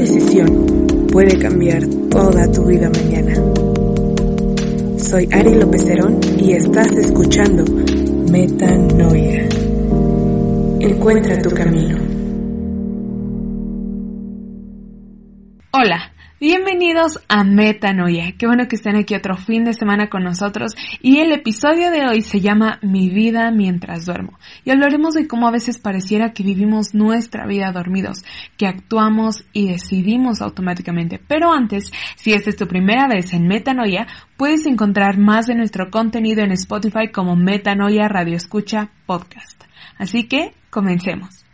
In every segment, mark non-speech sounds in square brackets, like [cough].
Decisión puede cambiar toda tu vida mañana. Soy Ari López Herón y estás escuchando Metanoia. Encuentra tu camino. Hola. Bienvenidos a Metanoia. Qué bueno que estén aquí otro fin de semana con nosotros y el episodio de hoy se llama Mi vida mientras duermo. Y hablaremos de cómo a veces pareciera que vivimos nuestra vida dormidos, que actuamos y decidimos automáticamente. Pero antes, si esta es tu primera vez en Metanoia, puedes encontrar más de nuestro contenido en Spotify como Metanoia Radio Escucha Podcast. Así que, comencemos.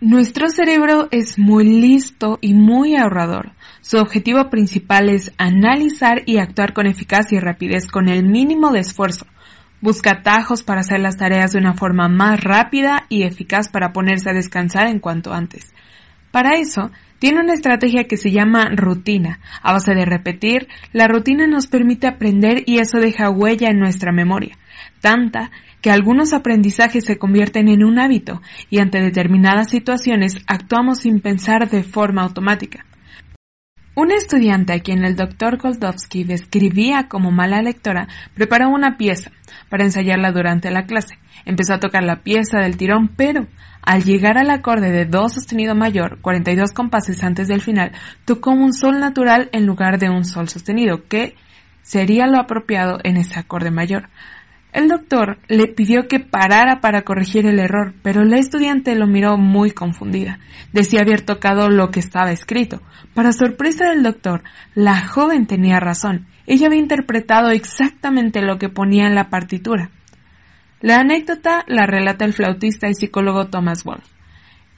Nuestro cerebro es muy listo y muy ahorrador. Su objetivo principal es analizar y actuar con eficacia y rapidez con el mínimo de esfuerzo. Busca atajos para hacer las tareas de una forma más rápida y eficaz para ponerse a descansar en cuanto antes. Para eso, tiene una estrategia que se llama rutina. A base de repetir, la rutina nos permite aprender y eso deja huella en nuestra memoria. Tanta que algunos aprendizajes se convierten en un hábito y ante determinadas situaciones actuamos sin pensar de forma automática. Un estudiante a quien el doctor Goldovsky describía como mala lectora preparó una pieza para ensayarla durante la clase. Empezó a tocar la pieza del tirón, pero al llegar al acorde de do sostenido mayor, 42 compases antes del final, tocó un sol natural en lugar de un sol sostenido, que sería lo apropiado en ese acorde mayor. El doctor le pidió que parara para corregir el error, pero la estudiante lo miró muy confundida. Decía haber tocado lo que estaba escrito. Para sorpresa del doctor, la joven tenía razón. Ella había interpretado exactamente lo que ponía en la partitura. La anécdota la relata el flautista y psicólogo Thomas Wolfe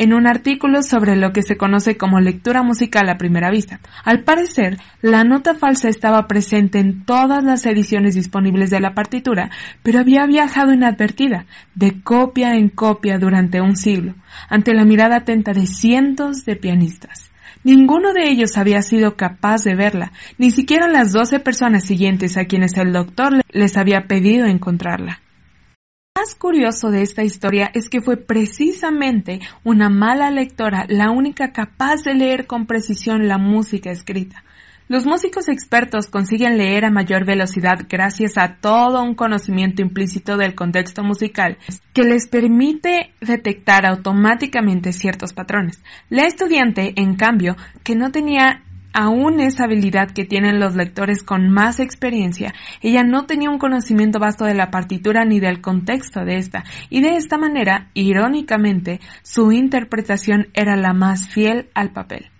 en un artículo sobre lo que se conoce como lectura musical a primera vista. Al parecer, la nota falsa estaba presente en todas las ediciones disponibles de la partitura, pero había viajado inadvertida, de copia en copia durante un siglo, ante la mirada atenta de cientos de pianistas. Ninguno de ellos había sido capaz de verla, ni siquiera las doce personas siguientes a quienes el doctor les había pedido encontrarla más curioso de esta historia es que fue precisamente una mala lectora la única capaz de leer con precisión la música escrita. Los músicos expertos consiguen leer a mayor velocidad gracias a todo un conocimiento implícito del contexto musical que les permite detectar automáticamente ciertos patrones. La estudiante, en cambio, que no tenía aún esa habilidad que tienen los lectores con más experiencia, ella no tenía un conocimiento vasto de la partitura ni del contexto de esta, y de esta manera, irónicamente, su interpretación era la más fiel al papel.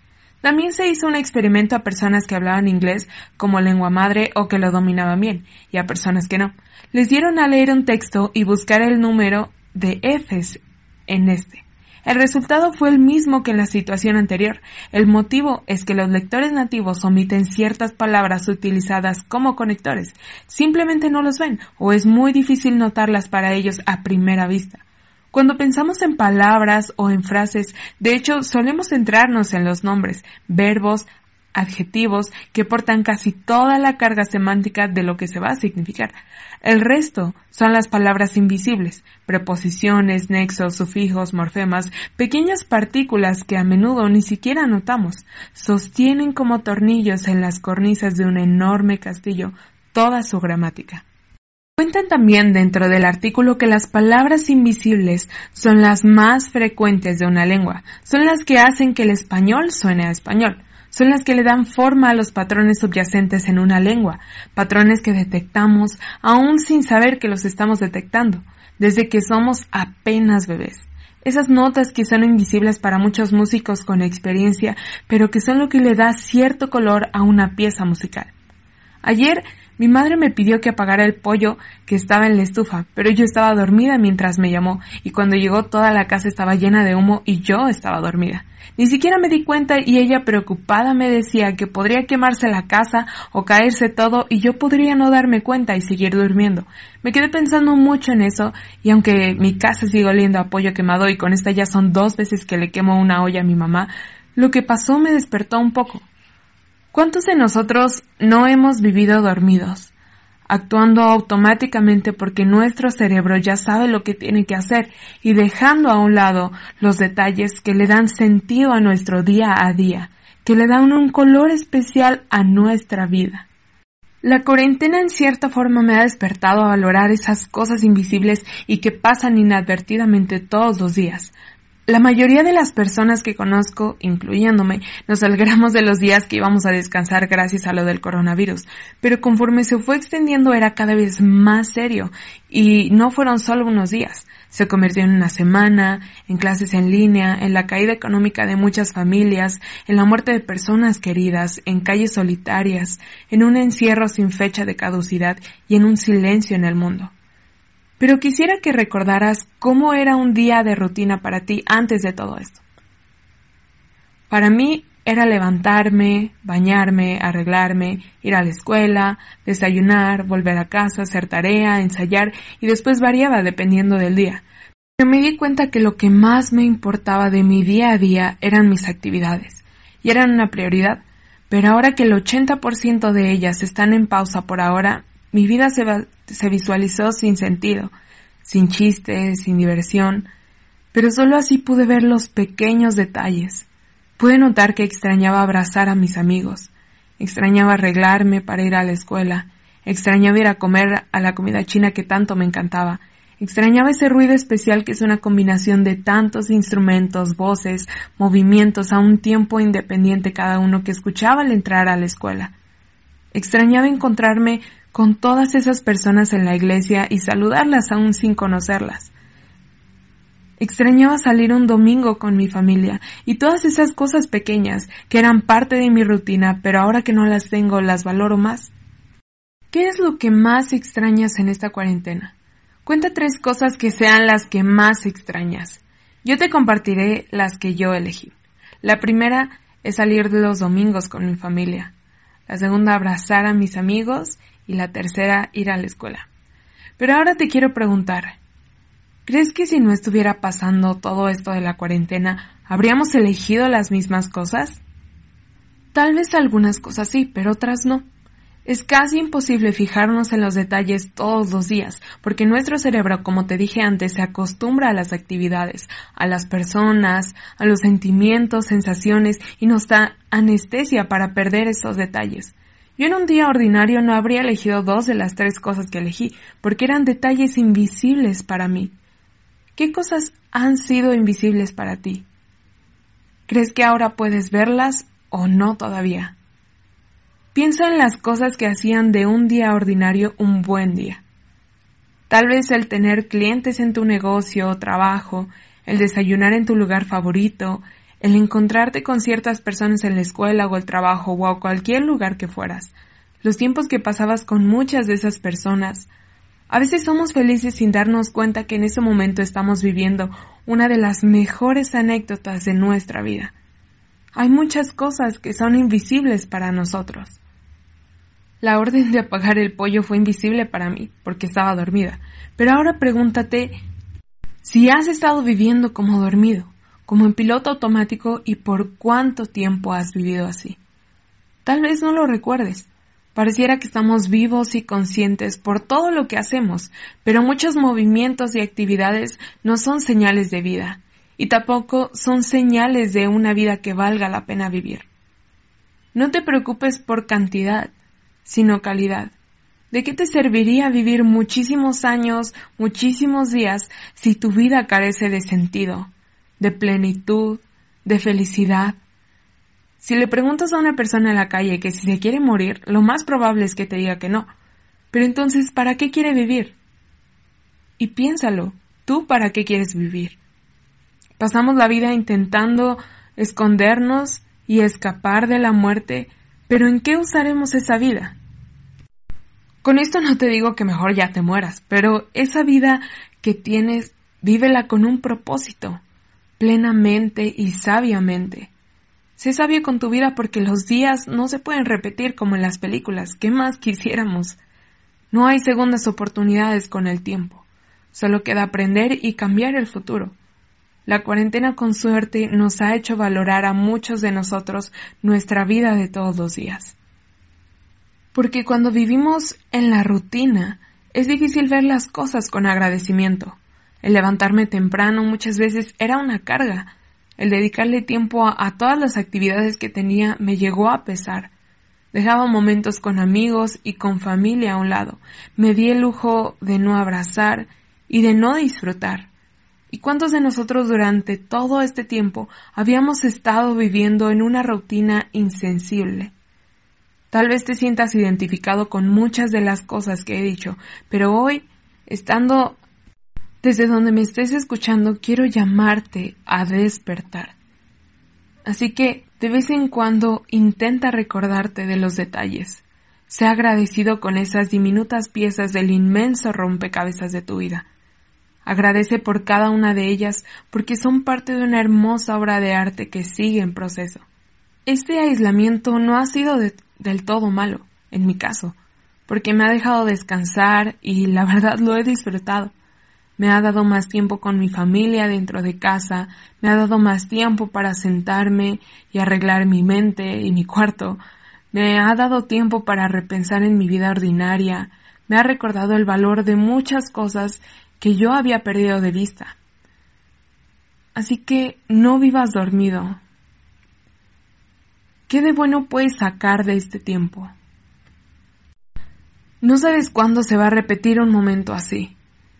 También se hizo un experimento a personas que hablaban inglés como lengua madre o que lo dominaban bien, y a personas que no. Les dieron a leer un texto y buscar el número de Fs en este. El resultado fue el mismo que en la situación anterior. El motivo es que los lectores nativos omiten ciertas palabras utilizadas como conectores. Simplemente no los ven o es muy difícil notarlas para ellos a primera vista. Cuando pensamos en palabras o en frases, de hecho solemos centrarnos en los nombres, verbos, adjetivos que portan casi toda la carga semántica de lo que se va a significar. El resto son las palabras invisibles, preposiciones, nexos, sufijos, morfemas, pequeñas partículas que a menudo ni siquiera notamos, sostienen como tornillos en las cornisas de un enorme castillo toda su gramática. Cuentan también dentro del artículo que las palabras invisibles son las más frecuentes de una lengua, son las que hacen que el español suene a español son las que le dan forma a los patrones subyacentes en una lengua, patrones que detectamos aún sin saber que los estamos detectando, desde que somos apenas bebés. Esas notas que son invisibles para muchos músicos con experiencia, pero que son lo que le da cierto color a una pieza musical. Ayer Mi madre me pidió que apagara el pollo que estaba en la estufa, pero yo estaba dormida mientras me llamó, y cuando llegó toda la casa estaba llena de humo y yo estaba dormida. Ni siquiera me di cuenta y ella preocupada me decía que podría quemarse la casa o caerse todo y yo podría no darme cuenta y seguir durmiendo. Me quedé pensando mucho en eso y aunque mi casa sigue oliendo a pollo quemado y con esta ya son dos veces que le quemo una olla a mi mamá, lo que pasó me despertó un poco. ¿Cuántos de nosotros no hemos vivido dormidos, actuando automáticamente porque nuestro cerebro ya sabe lo que tiene que hacer y dejando a un lado los detalles que le dan sentido a nuestro día a día, que le dan un color especial a nuestra vida? La cuarentena en cierta forma me ha despertado a valorar esas cosas invisibles y que pasan inadvertidamente todos los días, la mayoría de las personas que conozco, incluyéndome, nos alegramos de los días que íbamos a descansar gracias a lo del coronavirus, pero conforme se fue extendiendo era cada vez más serio. Y no fueron solo unos días. Se convirtió en una semana, en clases en línea, en la caída económica de muchas familias, en la muerte de personas queridas, en calles solitarias, en un encierro sin fecha de caducidad y en un silencio en el mundo pero quisiera que recordaras cómo era un día de rutina para ti antes de todo esto. Para mí era levantarme, bañarme, arreglarme, ir a la escuela, desayunar, volver a casa, hacer tarea, ensayar y después variaba dependiendo del día. Pero me di cuenta que lo que más me importaba de mi día a día eran mis actividades y eran una prioridad. Pero ahora que el 80% de ellas están en pausa por ahora, mi vida se, se visualizó sin sentido, sin chistes, sin diversión, pero solo así pude ver los pequeños detalles. Pude notar que extrañaba abrazar a mis amigos, extrañaba arreglarme para ir a la escuela, extrañaba ir a comer a la comida china que tanto me encantaba, extrañaba ese ruido especial que es una combinación de tantos instrumentos, voces, movimientos a un tiempo independiente cada uno que escuchaba al entrar a la escuela. Extrañaba encontrarme con todas esas personas en la iglesia y saludarlas aún sin conocerlas. Extrañaba salir un domingo con mi familia y todas esas cosas pequeñas que eran parte de mi rutina, pero ahora que no las tengo las valoro más. ¿Qué es lo que más extrañas en esta cuarentena? Cuenta tres cosas que sean las que más extrañas. Yo te compartiré las que yo elegí. La primera es salir los domingos con mi familia. La segunda, abrazar a mis amigos y la tercera ir a la escuela. Pero ahora te quiero preguntar, ¿crees que si no estuviera pasando todo esto de la cuarentena, habríamos elegido las mismas cosas? Tal vez algunas cosas sí, pero otras no. Es casi imposible fijarnos en los detalles todos los días, porque nuestro cerebro, como te dije antes, se acostumbra a las actividades, a las personas, a los sentimientos, sensaciones y nos da anestesia para perder esos detalles. Yo en un día ordinario no habría elegido dos de las tres cosas que elegí, porque eran detalles invisibles para mí. ¿Qué cosas han sido invisibles para ti? ¿Crees que ahora puedes verlas o no todavía? Piensa en las cosas que hacían de un día ordinario un buen día. Tal vez el tener clientes en tu negocio o trabajo, el desayunar en tu lugar favorito, el encontrarte con ciertas personas en la escuela o el trabajo o a cualquier lugar que fueras, los tiempos que pasabas con muchas de esas personas. A veces somos felices sin darnos cuenta que en ese momento estamos viviendo una de las mejores anécdotas de nuestra vida. Hay muchas cosas que son invisibles para nosotros. La orden de apagar el pollo fue invisible para mí, porque estaba dormida. Pero ahora pregúntate si has estado viviendo como dormido como en piloto automático y por cuánto tiempo has vivido así. Tal vez no lo recuerdes. Pareciera que estamos vivos y conscientes por todo lo que hacemos, pero muchos movimientos y actividades no son señales de vida, y tampoco son señales de una vida que valga la pena vivir. No te preocupes por cantidad, sino calidad. ¿De qué te serviría vivir muchísimos años, muchísimos días, si tu vida carece de sentido, de plenitud, de felicidad. Si le preguntas a una persona en la calle que si se quiere morir, lo más probable es que te diga que no. Pero entonces, ¿para qué quiere vivir? Y piénsalo, ¿tú para qué quieres vivir? Pasamos la vida intentando escondernos y escapar de la muerte, pero ¿en qué usaremos esa vida? Con esto no te digo que mejor ya te mueras, pero esa vida que tienes, vívela con un propósito, plenamente y sabiamente. Sé sabio con tu vida porque los días no se pueden repetir como en las películas. ¿Qué más quisiéramos? No hay segundas oportunidades con el tiempo. Solo queda aprender y cambiar el futuro. La cuarentena con suerte nos ha hecho valorar a muchos de nosotros nuestra vida de todos los días. Porque cuando vivimos en la rutina, es difícil ver las cosas con agradecimiento. El levantarme temprano muchas veces era una carga. El dedicarle tiempo a, todas las actividades que tenía me llegó a pesar. Dejaba momentos con amigos y con familia a un lado. Me di el lujo de no abrazar y de no disfrutar. ¿Y cuántos de nosotros durante todo este tiempo habíamos estado viviendo en una rutina insensible? Tal vez te sientas identificado con muchas de las cosas que he dicho, pero hoy, estando desde donde me estés escuchando, quiero llamarte a despertar. Así que, de vez en cuando, intenta recordarte de los detalles. Sé agradecido con esas diminutas piezas del inmenso rompecabezas de tu vida. Agradece por cada una de ellas porque son parte de una hermosa obra de arte que sigue en proceso. Este aislamiento no ha sido del todo malo, en mi caso, porque me ha dejado descansar y la verdad lo he disfrutado me ha dado más tiempo con mi familia dentro de casa, me ha dado más tiempo para sentarme y arreglar mi mente y mi cuarto, me ha dado tiempo para repensar en mi vida ordinaria, me ha recordado el valor de muchas cosas que yo había perdido de vista. Así que no vivas dormido. ¿Qué de bueno puedes sacar de este tiempo? No sabes cuándo se va a repetir un momento así.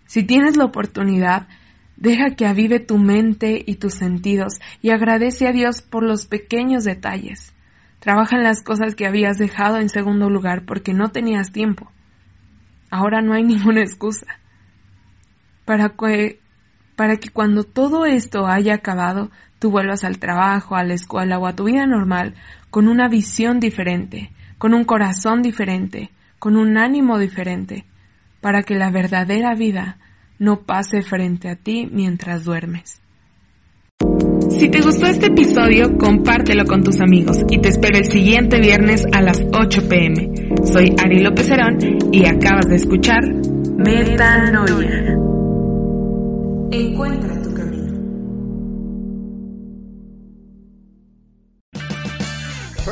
Si tienes la oportunidad, deja que avive tu mente y tus sentidos y agradece a Dios por los pequeños detalles. Trabaja en las cosas que habías dejado en segundo lugar porque no tenías tiempo. Ahora no hay [laughs] ninguna excusa. Para que, para que cuando todo esto haya acabado, tú vuelvas al trabajo, a la escuela o a tu vida normal con una visión diferente, con un corazón diferente, con un ánimo diferente, para que la verdadera vida no pase frente a ti mientras duermes. Si te gustó este episodio, compártelo con tus amigos y te espero el siguiente viernes a las 8 pm. Soy Ari López Herón y acabas de escuchar Metanoia. Encuentra